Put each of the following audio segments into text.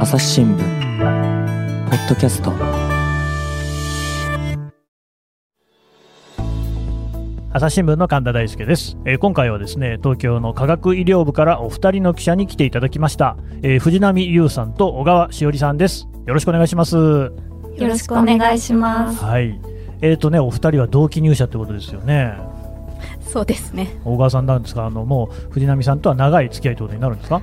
朝日新聞ポッドキャスト。朝日新聞の神田大輔です、えー今回はですね東京の科学医療部からお二人の記者に来ていただきました、えー藤波優さんと小川しおりさんです。よろしくお願いします。よろしくお願いします。はい。えーとねお二人は同期入社ってことですよね。そうですね。小川さんなんですかあのもう藤波さんとは長い付き合いということになるんですか？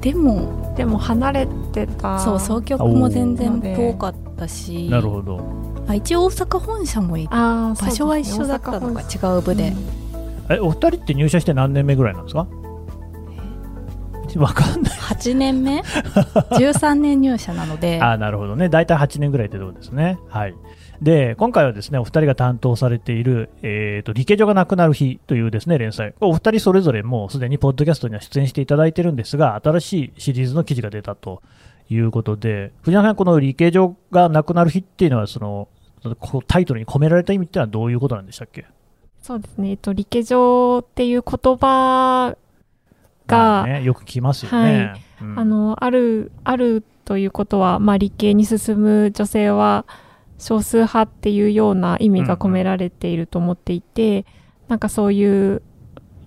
でも、でも離れてたそう、総局も全然遠かったし、なるほど。あ一応大阪本社もいあー場所は一緒だったのか、違う部で。えお二人って入社して何年目ぐらいなんですか？わかんない。8年目 ?13 年入社なので、あーなるほどね、大体8年ぐらいってところですね。はい、で今回はですねお二人が担当されている、えーと、理系所がなくなる日というですね連載、お二人それぞれもうすでにポッドキャストには出演していただいてるんですが、新しいシリーズの記事が出たということで、藤山さん、この理系所がなくなる日っていうのは、そのタイトルに込められた意味っていうのはどういうことなんでしたっけ？そうですね、えっと、理系上っていう言葉が、まあね、よく聞きますよね。うん。あのあるあるということは、まあ、理系に進む女性は少数派っていうような意味が込められていると思っていて、なんかそういう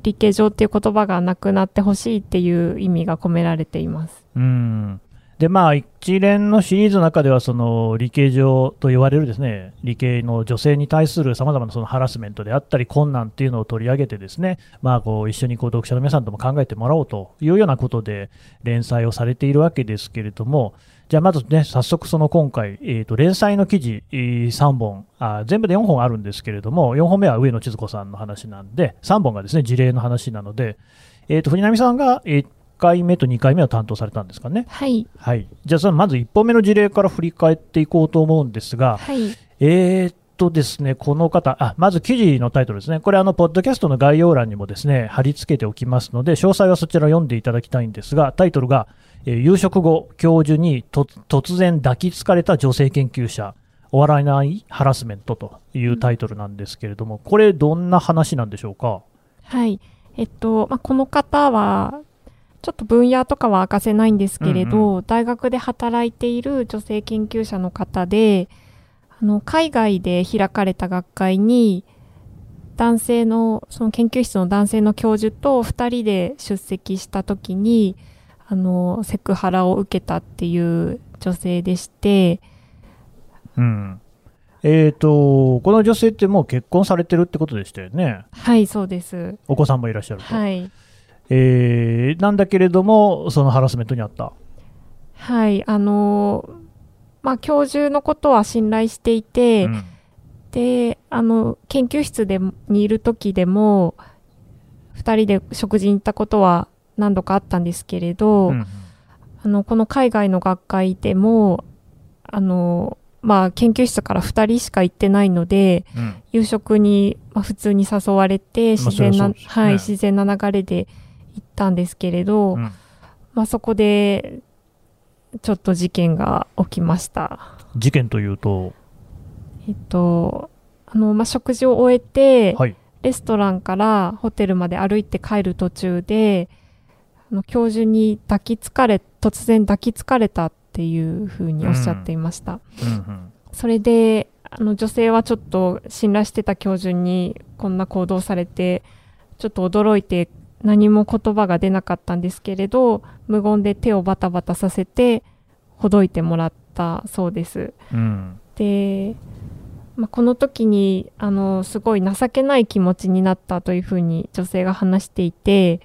理系上っていう言葉がなくなってほしいっていう意味が込められています。うんでまあ、一連のシリーズの中ではその理系上と言われるですね理系の女性に対するさまざまなそのハラスメントであったり困難っていうのを取り上げてですね、まあ、こう一緒にこう読者の皆さんとも考えてもらおうというようなことで連載をされているわけですけれどもじゃあまずね早速その今回、えー、と連載の記事えー3本あ全部で4本あるんですけれども4本目は上野千鶴子さんの話なんで3本がですね事例の話なので、えー、と藤波さんが1回目と2回目は担当されたんですかね？はい、はい、じゃあそのまず1本目の事例から振り返っていこうと思うんですが、はい、えーっとですね、この方、あまず記事のタイトルですね、これ、あのポッドキャストの概要欄にもですね貼り付けておきますので、詳細はそちらを読んでいただきたいんですが、タイトルが、えー夕食後、教授にと突然抱きつかれた女性研究者、終わらないハラスメントというタイトルなんですけれども、これ、どんな話なんでしょうか？はい。えっと、まあ、この方は、ちょっと分野とかは明かせないんですけれど、うん大学で働いている女性研究者の方で、あの、海外で開かれた学会に、男性の、その研究室の男性の教授と二人で出席した時に、あの、セクハラを受けたっていう女性でして、うんえー、とこの女性ってもう結婚されてるってことでしたよね、はい、そうです。お子さんもいらっしゃると。はい。えーなんだけれども、そのハラスメントにあった？はい、あの、まあ、教授のことは信頼していて、うんで、あの、研究室でにいる時でも、二人で食事に行ったことは何度かあったんですけれど、うんあの、この海外の学会でも、あの、まあ、研究室から二人しか行ってないので、うん。夕食に、まあ、普通に誘われて、まあ自然な、はい、自然な流れで行ったんですけれど、うん。まあ、そこで、ちょっと事件が起きました。事件というと、えっと、あの、まあ、食事を終えて、はい、レストランからホテルまで歩いて帰る途中で、あの教授に抱きつかれ、突然抱きつかれたっていうふうにおっしゃっていました。うんうんそれで、あの女性はちょっと信頼してた教授にこんな行動されて、ちょっと驚いて何も言葉が出なかったんですけれど、無言で手をバタバタさせて、ほどいてもらったそうです。うんで、まあ、この時にあのすごい情けない気持ちになったというふうに女性が話していて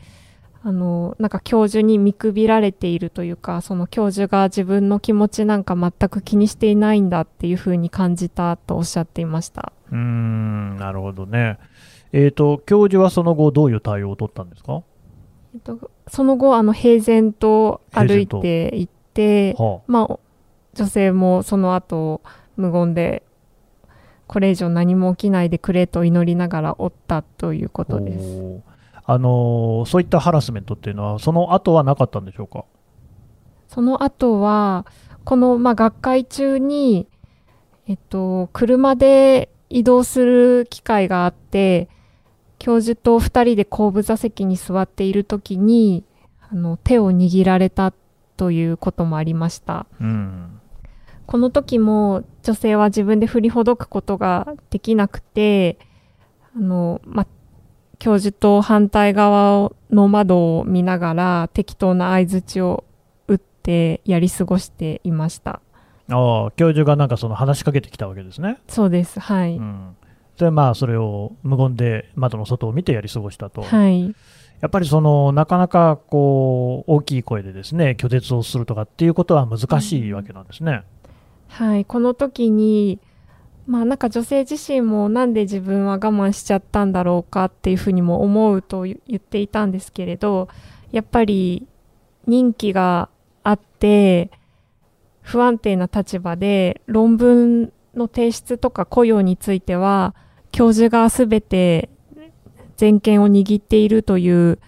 あのなんか教授に見くびられているというかその教授が自分の気持ちなんか全く気にしていないんだっていうふうに感じたとおっしゃっていました。うーん、なるほどね。えー、と教授はその後、どういう対応を取ったんですか、えっと、その後あの平然と歩いていってはまあ、女性もその後無言でこれ以上何も起きないでくれと祈りながらおったというこあとです。あのーそういったハラスメントっていうのは、その後はなかったんでしょうか？その後は、この、まあ、学会中に、えっと、車で移動する機会があって、教授と二人で後部座席に座っているときに、あの、手を握られたっということもありました。うんこの時も女性は自分で振りほどくことができなくて、あの、ま、教授と反対側の窓を見ながら適当な相槌を打ってやり過ごしていました。ああ教授がなんかその話しかけてきたわけですね。そうです。はい。うん、でまあそれを無言で窓の外を見てやり過ごしたと、はい。やっぱりそのなかなかこう大きい声でですね拒絶をするとかっていうことは難しいわけなんですね。はい。この時に、まあなんか女性自身もなんで自分は我慢しちゃったんだろうかっていうふうにも思うと言っていたんですけれど、やっぱり任期があって、不安定な立場で論文の提出とか雇用については、教授がすべて全権を握っているという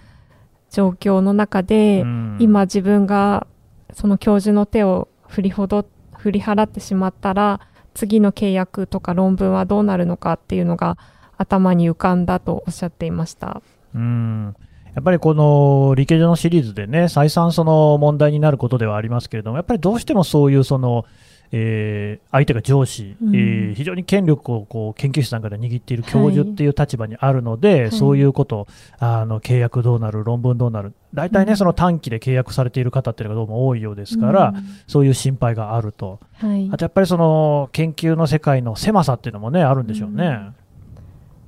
状況の中で、うん。今自分がその教授の手を振りほど振り払ってしまったら次の契約とか論文はどうなるのかっていうのが頭に浮かんだとおっしゃっていました。うんやっぱりこの理系上のシリーズでね、再三その問題になることではありますけれども、やっぱりどうしてもそういうその、えー相手が上司、うん。えー非常に権力をこう研究室なんかで握っている教授っていう立場にあるので、はい。そういうこと、あの契約どうなる、論文どうなる、大体ね、うん。その短期で契約されている方っていうのがどうも多いようですから、そういう心配があると、うんはい。あ、とやっぱりその研究の世界の狭さっていうのもね、あるんでしょうね。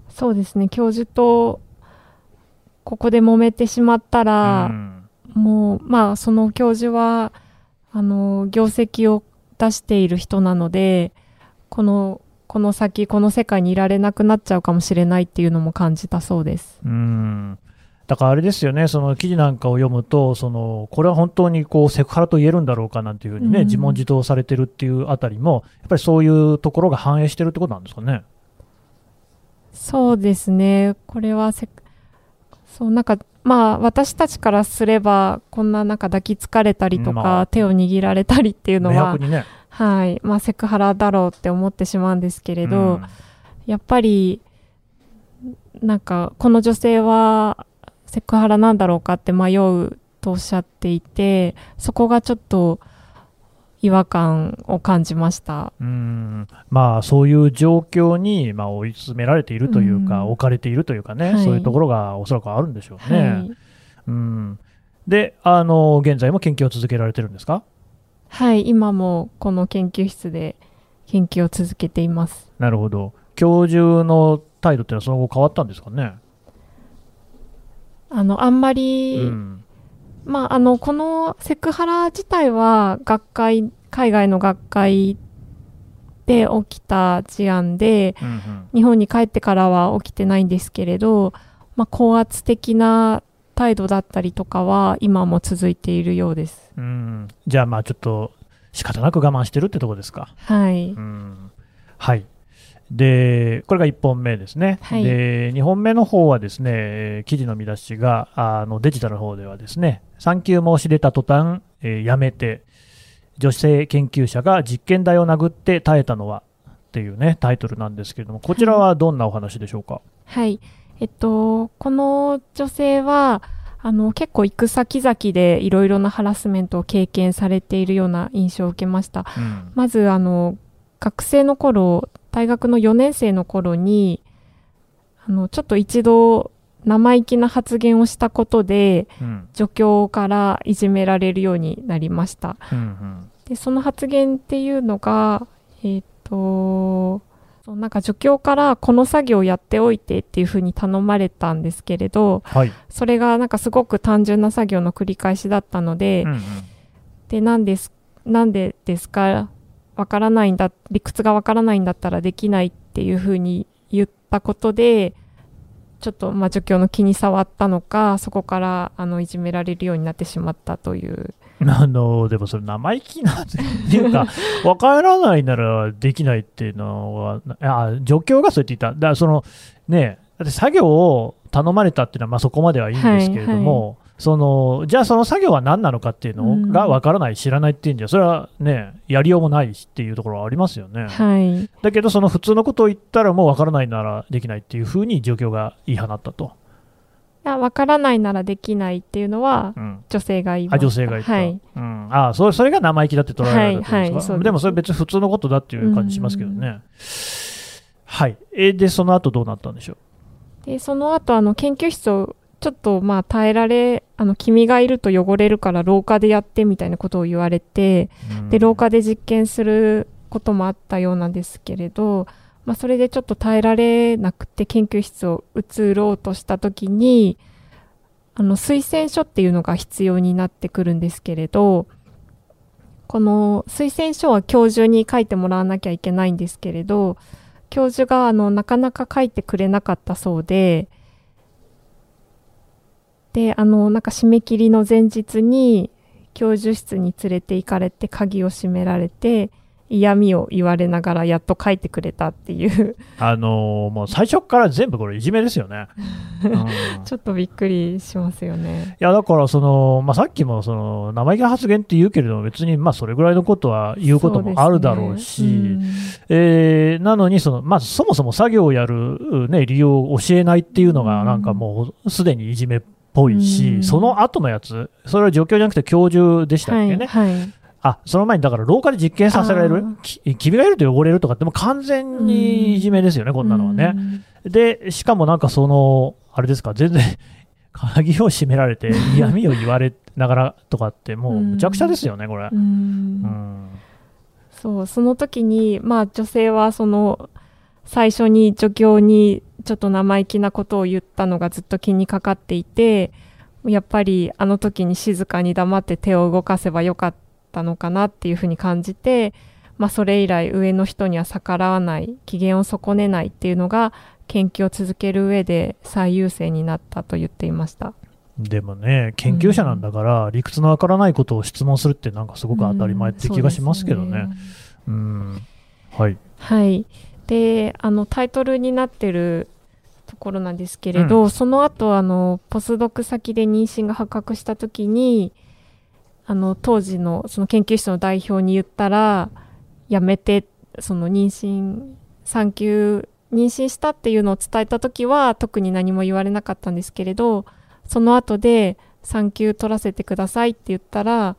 そうですね。教授とここで揉めてしまったら、うん。もうまあその教授はあの業績を出している人なのでこのこの先この世界にいられなくなっちゃうかもしれないっていうのも感じたそうです。うんだからあれですよね、その記事なんかを読むと、そのこれは本当にこうセクハラと言えるんだろうかなんていうふうにね、うん自問自答されてるっていうあたりも、やっぱりそういうところが反映してるってことなんですかね。そうですね。これはせ、そう、なんか、まあ、私たちからすれば、こんななんか抱きつかれたりとか、まあ。手を握られたりっていうのはね。はい、まあ、セクハラだろうって思ってしまうんですけれど、うん。やっぱり、なんか、この女性は、セクハラなんだろうかって迷うとおっしゃっていて、そこがちょっと、違和感を感じました。うんまあ、そういう状況に、まあ、追い詰められているというか、うん置かれているというかね、はいそういうところがおそらくあるんでしょうね。はい。うん、であの、現在も研究を続けられてるんですか？はい、今もこの研究室で研究を続けています。なるほど。教授の態度ってのはその後変わったんですかね？あの、あんまり、うんまあ、あの、このセクハラ自体は学会、海外の学会で起きた事案で、うんうん日本に帰ってからは起きてないんですけれど、まあ、高圧的な態度だったりとかは今も続いているようです。うん、じゃあまあちょっと仕方なく我慢してるってとこですか。はい。うん、はい。で、これが1本目ですね。はいで、2本目の方はですね、えー記事の見出しが、あのデジタルの方ではですね、産休申し出た途端、えーやめて、女性研究者が実験台を殴って耐えたのはっていうね、タイトルなんですけれども、こちらはどんなお話でしょうか？はい。えっと、この女性は、あの、結構行く先々でいろいろなハラスメントを経験されているような印象を受けました。うんまず、あの、学生の頃、大学の4年生の頃に、あの、ちょっと一度生意気な発言をしたことで、うん助教からいじめられるようになりました。うんうんで、その発言っていうのが、えっ、と、そうなんか助教からこの作業をやっておいてっていうふうに頼まれたんですけれど、はい。それがなんかすごく単純な作業の繰り返しだったので、うんうんで、なんです、なんでですかわからないんだ、理屈がわからないんだったらできないっていうふうに言ったことで、ちょっと、まあ、助教の気に障ったのか、そこから、あの、いじめられるようになってしまったという。あのでもそれ生意気なんていうか、分からないならできないっていうのは、あ助教がそうやって言った、だからそのね、だって作業を頼まれたっていうのはまあそこまではいいんですけれども、そのじゃあその作業は何なのかっていうのが分からない、知らないっていうんじゃ、それはね、やりようもないしっていうところはありますよね。はい。だけど、その普通のことを言ったら、もう分からないならできないっていうふうに状況が言い放ったと。いやわからないならできないっていうのは、うん女性が言いまし女性が言った、はい。うん、あそれそれが生意気だって捉えられたってことですか、はいでもそれ別に普通のことだっていう感じしますけどね。はい。えで、その後どうなったんでしょでその後あの研究室をちょっとまあ耐えられあの君がいると汚れるから廊下でやってみたいなことを言われてう。で廊下で実験することもあったようなんですけれど、まあ、それでちょっと耐えられなくて研究室を移ろうとした時にあの推薦書っていうのが必要になってくるんですけれどこの推薦書は教授に書いてもらわなきゃいけないんですけれど教授があのなかなか書いてくれなかったそうでであのなんか締め切りの前日に教授室に連れて行かれて鍵を閉められて嫌味を言われながらやっと書いてくれたっていうあのーもう最初から全部これいじめですよね。うんちょっとびっくりしますよね。いやだからその、まあ、さっきもその生意気な発言って言うけれども別にまあそれぐらいのことは言うこともあるだろうしねえーなのにその、まあ、そもそも作業をやる、ね、理由を教えないっていうのがなんかもうすでにいじめっぽいし、うん。その後のやつそれは助教じゃなくて教授でしたっけね、はい、はい。あその前にだから廊下で実験させられる？君がいると汚れるとかってもう完全にいじめですよね、こんなのはね。うんで、しかもなんかその、あれですか、全然、鍵を閉められて、嫌味を言われながらとかって、もうむちゃくちゃですよね、これ。うん。うん。そうその時にまあ女性はその最初に助教にちょっと生意気なことを言ったのがずっと気にかかっていてやっぱりあの時に静かに黙って手を動かせばよかったのかなっていうふうに感じて、まあ、それ以来上の人には逆らわない機嫌を損ねないっていうのが研究を続ける上で最優先になったと言っていました。でもね、研究者なんだから、理屈のわからないことを質問するって、なんかすごく当たり前って気がしますけどねうんねうん、はい。はい。で、あの、タイトルになってるところなんですけれど、その後、あの、ポスドク先で妊娠が発覚した時に、あの、当時の、その研究室の代表に言ったら、やめて、その妊娠、産休、妊娠したっていうのを伝えた時は、特に何も言われなかったんですけれど、その後で、産休取らせてくださいって言ったら、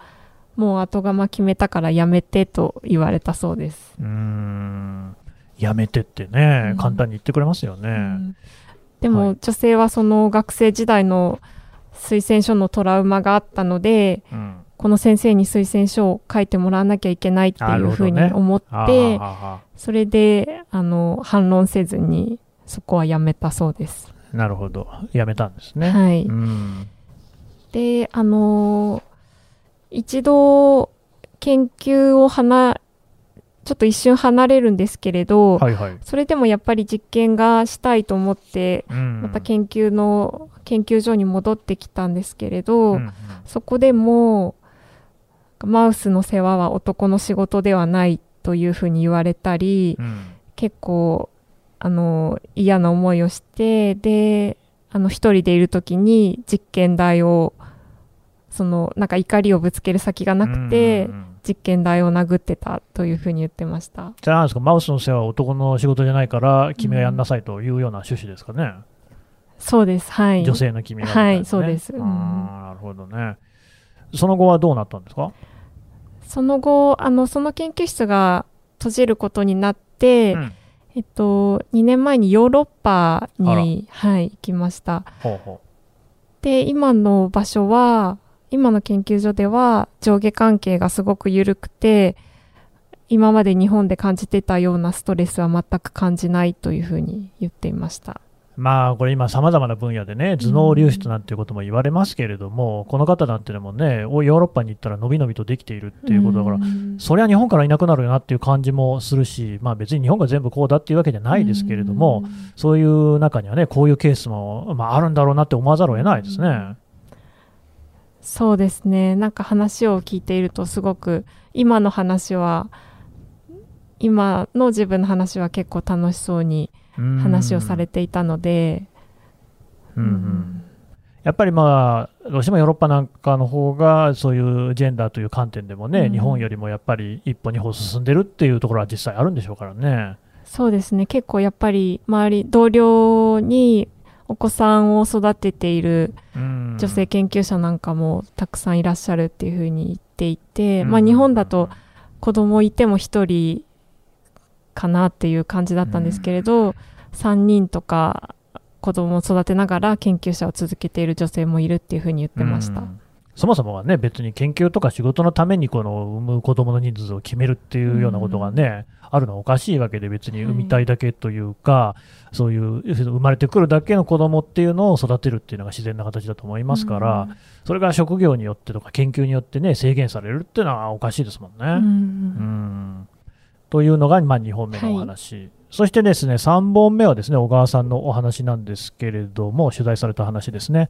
もう後釜決めたからやめてと言われたそうです。うーん、やめてってねう、ん簡単に言ってくれますよね。うんでも、はい女性はその学生時代の推薦書のトラウマがあったのでうんこの先生に推薦書を書いてもらわなきゃいけないっていうふうに思って、はあはあはそれであの反論せずにそこはやめたそうです。あなるほど。やめたんですね。はい、うん。であの一度研究を離ちょっと一瞬離れるんですけれど、はいはい。それでもやっぱり実験がしたいと思ってうん。また研究の研究所に戻ってきたんですけれど、うんうん。そこでもマウスの世話は男の仕事ではないというふうに言われたりうん。結構あの嫌な思いをしてであの一人でいる時に実験台をそのなんか怒りをぶつける先がなくて、うんうんうん実験台を殴ってたというふうに言ってました。じゃあですか、マウスの世話は男の仕事じゃないから、君がやんなさいというような趣旨ですかね。そうです。はい。女性の君がね、はいそうですうんなるほどね。その後はどうなったんですか、その後、あの、その研究室が閉じることになって、うんえっと、2年前にヨーロッパに、はい、行きました。ほうほで、今の場所は、今の研究所では上下関係がすごく緩くて、今まで日本で感じてたようなストレスは全く感じないというふうに言っていました。うまあ、これ今、さまざまな分野でね、頭脳流出なんていうことも言われますけれども、この方なんてのもね、おヨーロッパに行ったらのびのびとできているっていうことだから、うんそりゃ日本からいなくなるよなっていう感じもするし、まあ、別に日本が全部こうだっていうわけじゃないですけれども、そういう中にはね、こういうケースも、まあ、あるんだろうなって思わざるを得ないですね。そうですね。なんか話を聞いているとすごく今の話は今の自分の話は結構楽しそうに話をされていたので、うんうんやっぱりまあ、どうしてもヨーロッパなんかの方が、そういうジェンダーという観点でもね、うん日本よりもやっぱり一歩二歩進んでるっていうところは実際あるんでしょうからね。そうですね。結構やっぱり周り同僚にお子さんを育てているうん。女性研究者なんかもたくさんいらっしゃるっていうふうに言っていて、うん。まあ、日本だと子供いても1人かなっていう感じだったんですけれど、3人とか子供を育てながら研究者を続けている女性もいるっていうふうに言ってました。うんそもそもはね、別に研究とか仕事のためにこの産む子供の人数を決めるっていうようなことがね、あるのはおかしいわけで、別に産みたいだけというか、そういう生まれてくるだけの子供っていうのを育てるっていうのが自然な形だと思いますから、それが職業によってとか研究によってね、制限されるっていうのはおかしいですもんね。うん。うん。というのが、まあ、2本目のお話、そしてですね3本目はですね小川さんのお話なんですけれども、取材された話ですね。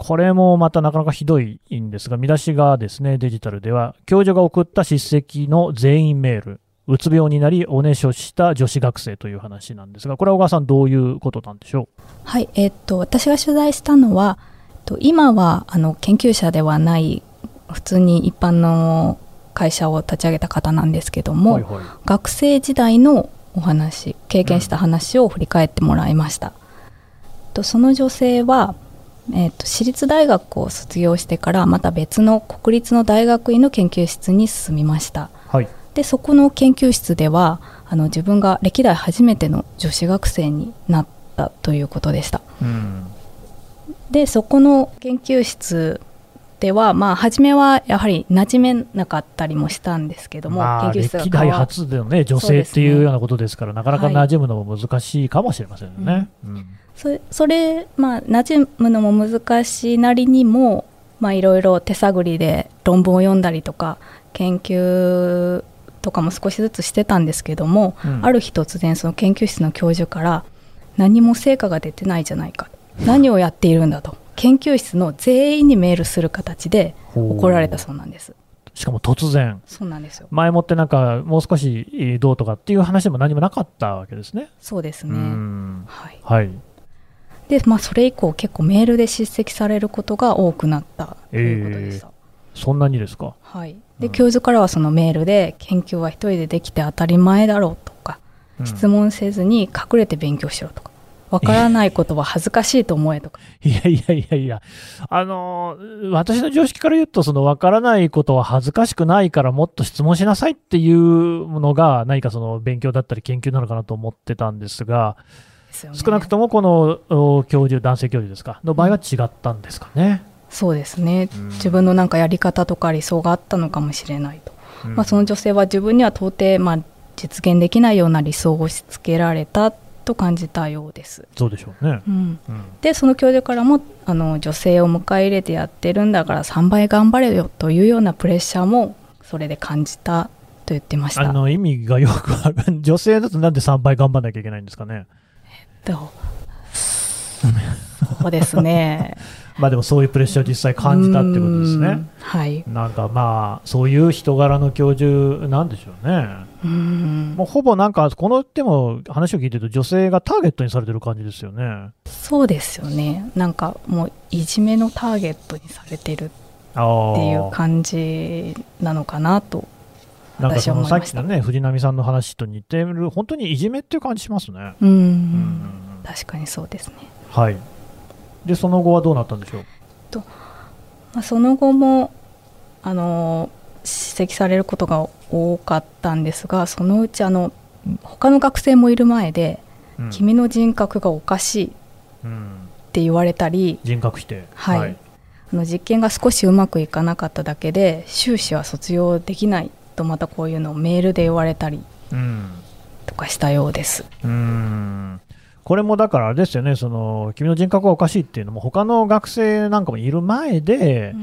これもまたなかなかひどいんですが、見出しがですね、デジタルでは、教授が送った叱責の全員メール、うつ病になり、おねしょした女子学生という話なんですが、これは小川さん、どういうことなんでしょはい、えっと私が取材したのは、えっと今はあの研究者ではない普通に一般の会社を立ち上げた方なんですけどう。も、はいはい学生時代のお話経験した話を振り返ってもらいました、とその女性は、えーと私立大学を卒業してからまた別の国立の大学院の研究室に進みましたはい。でそこの研究室ではあの自分が歴代初めての女子学生になったということでしたうん。でそこの研究室ではまあ初めはやはり馴染めなかったりもしたんですけども、まあ、研究室が歴代初でのね、女性っていうようなことですから、なかなか馴染むのも難しいかもしれませんよね。うんそれそれまあ馴染むのも難しいなりにもまあいろいろ手探りで論文を読んだりとか研究とかも少しずつしてたんですけども、うん。ある日突然その研究室の教授から何も成果が出てないじゃないか。何をやっているんだと。研究室の全員にメールする形で怒られたそうなんです。しかも突然、そうなんですよ。前もってなんか、もう少しえーどうとかっていう話でも何もなかったわけですね。うそうですね、ん。はい、はい。でまあそれ以降結構メールで叱責されることが多くなったということでした、そんなにですか？はい、で、うん。教授からはそのメールで研究は一人でできて当たり前だろうとか、うん。質問せずに隠れて勉強しろとかわからないことは恥ずかしいと思えとか。いやいやいやいや、あのー私の常識から言うと、その分からないことは恥ずかしくないから、もっと質問しなさいっていうのが、何かその勉強だったり研究なのかなと思ってたんですが、ね。少なくともこのお教授、男性教授ですか、の場合は違ったんですかね？そうですね。うん。自分のなんかやり方とか理想があったのかもしれないと、うん。まあ、その女性は自分には到底まあ実現できないような理想を押し付けられたと感じたようです、そうでしょうね。うん、うん。でその教授からもあの女性を迎え入れてやってるんだから3倍頑張れよというようなプレッシャーもそれで感じたと言ってました。あの意味がよくわかん女性だとなんで3倍頑張らなきゃいけないんですかね？どう そうですねまあでもそういうプレッシャーを実際感じたってことですねうん。はいなんかまあ、そういう人柄の教授なんでしょうね。うんもうほぼなんか、このでも話を聞いてると、女性がターゲットにされてる感じですよね。そうですよねなんかもういじめのターゲットにされてるあっていうあ。感じなのかなとなんか私そのさっきのね、藤波さんの話と似てる、本当にいじめっていう感じしますね。うん、うん確かにそうですね、はい。で、その後はどうなったんでしょう？まあ、その後もあの指摘されることが多かったんですがそのうちあの他の学生もいる前で、うん君の人格がおかしいっうんて言われたり人格否定。はいあの実験が少しうまくいかなかっただけで修士は卒業できないとまたこういうのをメールで言われたりうん。とかしたようです。うーんこれもだからあれですよね、その君の人格がおかしいっていうのも、他の学生なんかもいる前で、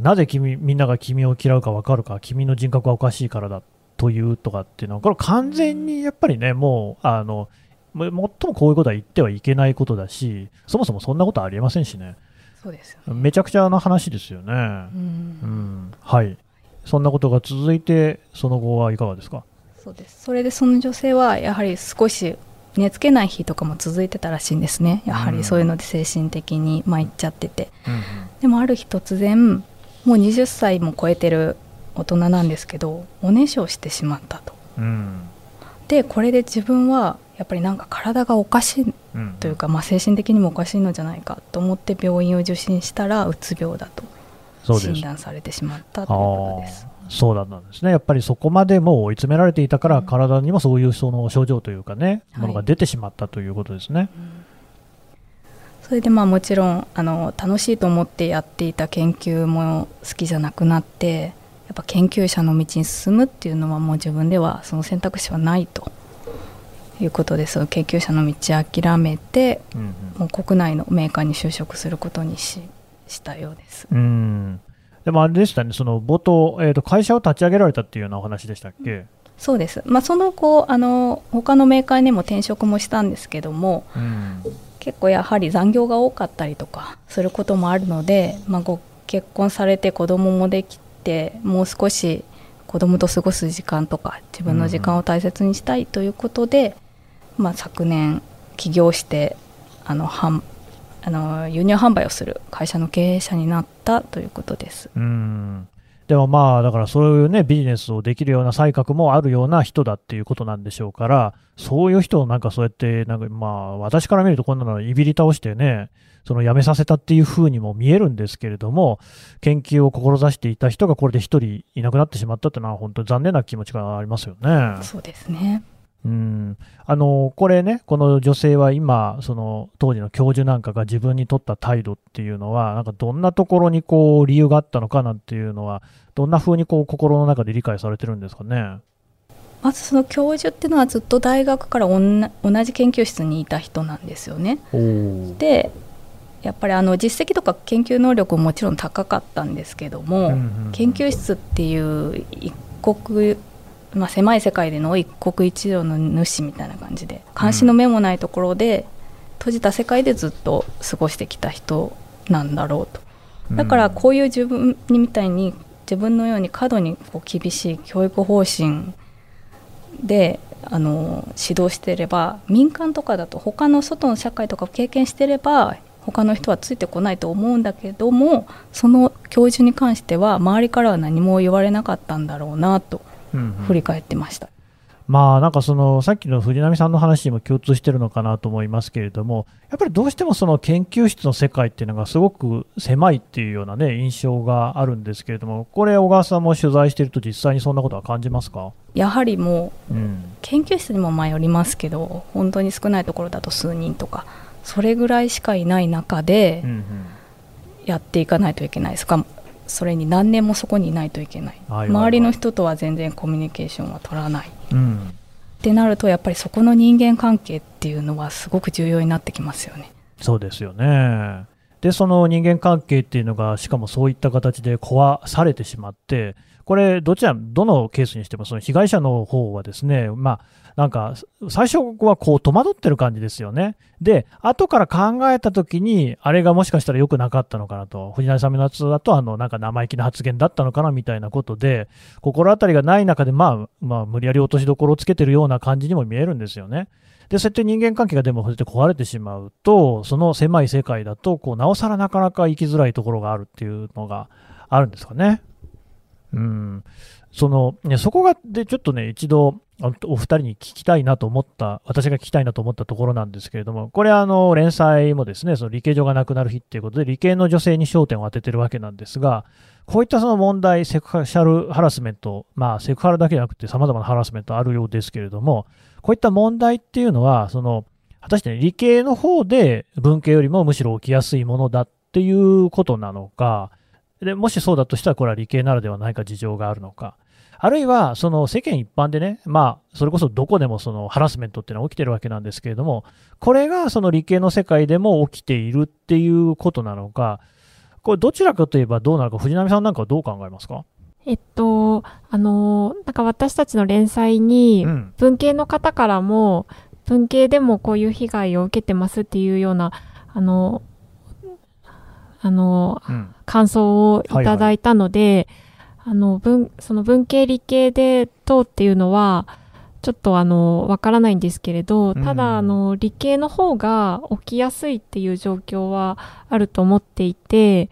なぜ君みんなが君を嫌うか分かるか、君の人格がおかしいからだっというとかっていうのは、これ完全にやっぱりね、もう、あの、も最もこういうことは言ってはいけないことだし、そもそもそんなことありえませんしね。そうですよね。めちゃくちゃな話ですよね。うんうん、はい。そんなことが続いて、その後はいかがですか？そうです。それでその女性はやはり少し寝つけない日とかも続いてたらしいんですね。やはりそういうので精神的に参っちゃってて。でもある日突然もう20歳も超えてる大人なんですけどおねしょをしてしまったと。うん。でこれで自分はやっぱりなんか体がおかしいうん。というか、まあ、精神的にもおかしいのじゃないかと思って病院を受診したらうつ病だと診。断されてしまったということです。そうだったんですね。やっぱりそこまでもう追い詰められていたから、うん体にもそういうその症状というかね、はいものが出てしまったということですね。それでまあもちろんあの楽しいと思ってやっていた研究も好きじゃなくなってやっぱ研究者の道に進むっていうのはもう自分ではその選択肢はないということでその研究者の道を諦めてうんもう国内のメーカーに就職することにししたようです。うん。うんでもあれでしたね、その冒頭、えーと、会社を立ち上げられたっていうようなお話でしたっけ、そうです、まあ、その後あの他のメーカーにも転職もしたんですけどもうん、結構やはり残業が多かったりとかすることもあるので、まあ、ご結婚されて子供もできてもう少し子供と過ごす時間とか自分の時間を大切にしたいということで、まあ、昨年起業してあの販あの輸入販売をする会社の経営者になったということです。うん。でもまあ、だからそういうね、ビジネスをできるような才覚もあるような人だっていうことなんでしょうから、そういう人をなんかそうやって、なんかまあ、私から見るとこんなのいびり倒してね、その辞めさせたっていう風にも見えるんですけれども、研究を志していた人がこれで一人いなくなってしまったっていうのは、本当に残念な気持ちがありますよね。そうですねうん、あのこれね、この女性は今、その当時の教授なんかが自分に取った態度っていうのは、なんかどんなところにこう理由があったのかなんていうのは、どんな風にこう心の中で理解されてるんですかね？まずその教授っていうのはずっと大学から同じ研究室にいた人なんですよね。おでやっぱりあの実績とか研究能力ももちろん高かったんですけども、研究室っていう一国、まあ、狭い世界での一国一城の主みたいな感じで監視の目もないところで、閉じた世界でずっと過ごしてきた人なんだろうと。だからこういう自分にみたいに自分のように過度にこう厳しい教育方針であの指導していれば民間とかだと他の外の社会とかを経験してれば他の人はついてこないと思うんだけどもその教授に関しては周りからは何も言われなかったんだろうなと振り返ってました。まあなんかそのさっきの藤波さんの話にも共通してるのかなと思いますけれども、やっぱりどうしてもその研究室の世界っていうのがすごく狭いっていうようなね印象があるんですけれども、これ小川さんも取材していると実際にそんなことは感じますか？やはりもううん、研究室にもまあよりますけど本当に少ないところだと数人とかそれぐらいしかいない中でうんうんやっていかないといけないですかそれに何年もそこにいないといけない周りの人とは全然コミュニケーションは取らないうんってなるとやっぱりそこの人間関係っていうのはすごく重要になってきますよね。そうですよね。で、その人間関係っていうのが、しかもそういった形で壊されてしまって、これ、どちら、どのケースにしても、その被害者の方はですね、まあ、なんか、最初はこう戸惑ってる感じですよね。で、後から考えたときに、あれがもしかしたら良くなかったのかなと、藤波さんのやつだと、あの、なんか生意気な発言だったのかなみたいなことで、心当たりがない中で、まあ、まあ、無理やり落としどころをつけてるような感じにも見えるんですよね。で、そうやって人間関係がでもそうやって壊れてしまうと、その狭い世界だと、こう、なおさらなかなか生きづらいところがあるっていうのがあるんですかね。うん。その、ね、そこが、で、ちょっとね、一度、お二人に聞きたいなと思った、私が聞きたいなと思ったところなんですけれども、これあの、連載もですね、その理系女がなくなる日っていうことで、理系の女性に焦点を当ててるわけなんですが、こういったその問題、セクシャルハラスメント、まあ、セクハラだけじゃなくて様々なハラスメントあるようですけれども、こういった問題っていうのは、その、果たしてね理系の方で文系よりもむしろ起きやすいものだっていうことなのか、でもしそうだとしたら、これは理系ならではないか事情があるのか、あるいは、その世間一般でね、まあ、それこそどこでもそのハラスメントっていうのは起きてるわけなんですけれども、これがその理系の世界でも起きているっていうことなのか、これどちらかといえばどうなのか、藤波さんなんかはどう考えますか？えっと、あの、なんか私たちの連載にう、ん。文系の方からも、文系でもこういう被害を受けてますっていうような、あの、あの、うん。感想をいただいたので、あの、文、その文系理系で等っていうのは、ちょっとあの、わからないんですけれど、たうんだ、あの、理系の方が起きやすいっていう状況はあると思っていて、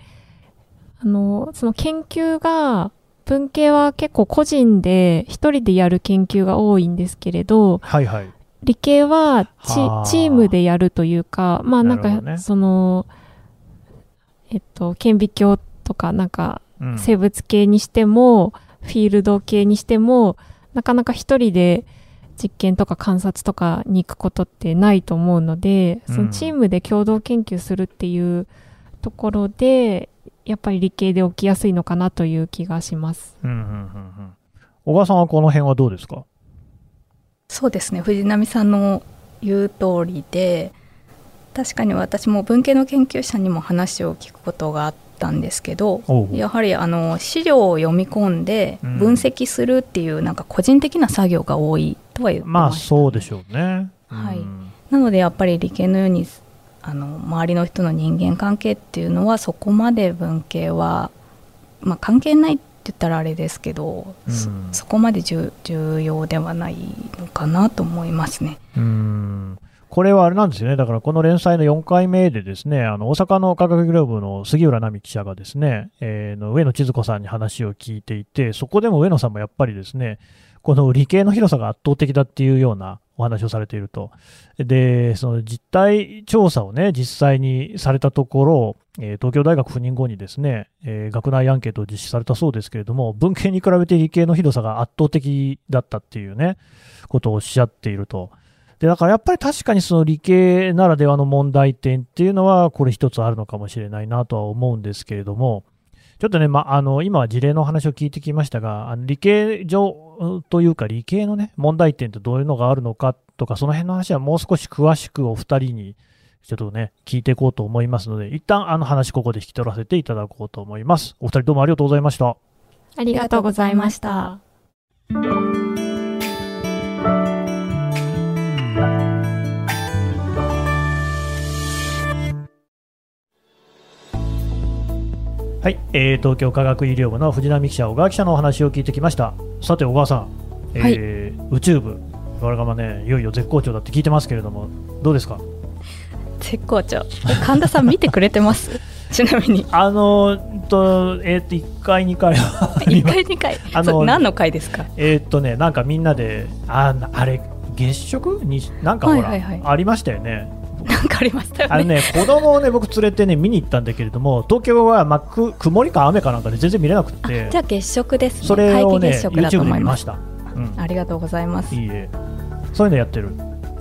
あの、その研究が、文系は結構個人で一人でやる研究が多いんですけれど、はいはい。理系はチームでやるというか、まあなんか、その、えっと、顕微鏡とかなんかうん。生物系にしても、フィールド系にしても、なかなか一人で実験とか観察とかに行くことってないと思うので、そのチームで共同研究するっていうところで、やっぱり理系で起きやすいのかなという気がします。うんうんうんうん。小川さんはこの辺はどうですか？そうですね藤波さんの言う通りで確かに私も文系の研究者にも話を聞くことがあったんですけどやはりあの資料を読み込んでうん。分析するっていうなんか個人的な作業が多いとは言ってまあました、そうでしょうね。はい。うん。なのでやっぱり理系のようにあの周りの人の人間関係っていうのはそこまで文系は、まあ、関係ないって言ったらあれですけど、そうん。そこまで重重要ではないのかなと思いますね。うんこれはあれなんですよね、だからこの連載の4回目でですね、あの大阪の科学グローブの杉浦奈美記者がですね、えーの上野千鶴子さんに話を聞いていて、そこでも上野さんもやっぱりですね、この理系の広さが圧倒的だっていうようなお話をされていると。で、その実態調査をね、実際にされたところ、えー東京大学赴任後にですね、えー学内アンケートを実施されたそうですけれども、文系に比べて理系の広さが圧倒的だったっていうね、ことをおっしゃっていると。で、だからやっぱり確かにその理系ならではの問題点っていうのは、これ一つあるのかもしれないなとは思うんですけれども、ちょっとね、まあ、の、今は事例の話を聞いてきましたが、あの理系上というか理系のね、問題点ってどういうのがあるのかとか、その辺の話はもう少し詳しくお二人にちょっとね、聞いていこうと思いますので、一旦あの話ここで引き取らせていただこうと思います。お二人どうもありがとうございました。ありがとうございました。はい、えー東京科学医療部の藤波記者、小川記者のお話を聞いてきました。さて、小川さん、えー宇宙部、我々がね、いよいよ絶好調だって聞いてますけれども、どうですか？絶好調。え神田さん見てくれてます？ちなみに。あのと、えーっと、1回、2回はあり1ます回2回。あの何の回ですか？えーっとね、なんかみんなで、あなあれ、月食？になんかほら、はいはいはいありましたよね。なんかありましたよね。あのね、子供をね、僕連れてね、見に行ったんだけれども、東京は、まあ、く曇りか雨かなんかで全然見れなくてじ、ゃあ月食ですね。それをね、YouTube で思いま。見ますした。うん、ありがとうございます。いいえ。そういうのやってる？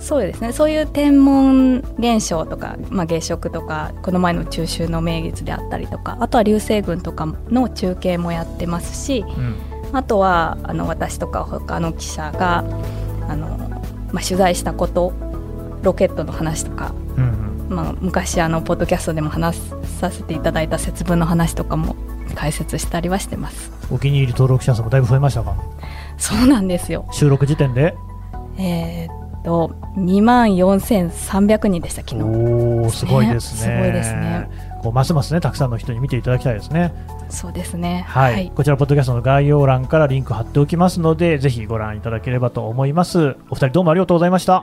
そうですね。そういう天文現象とか、まあ、月食とか、この前の中秋の名月であったりとか、あとは流星群とかの中継もやってますし、うん。あとはあの私とか他の記者があの、まあ、取材したこと、ロケットの話とか、うんうん。まあ、昔あのポッドキャストでも話させていただいた節分の話とかも解説したりはしてます。お気に入り登録者数もだいぶ増えましたか？そうなんですよ。収録時点で？えーっと2万4300人でした昨日。おーすごいですねねすごいですねこうますますねたくさんの人に見ていただきたいですねそうですね。はい、こちらポッドキャストの概要欄からリンク貼っておきますのでぜひご覧いただければと思いますお二人どうもありがとうございました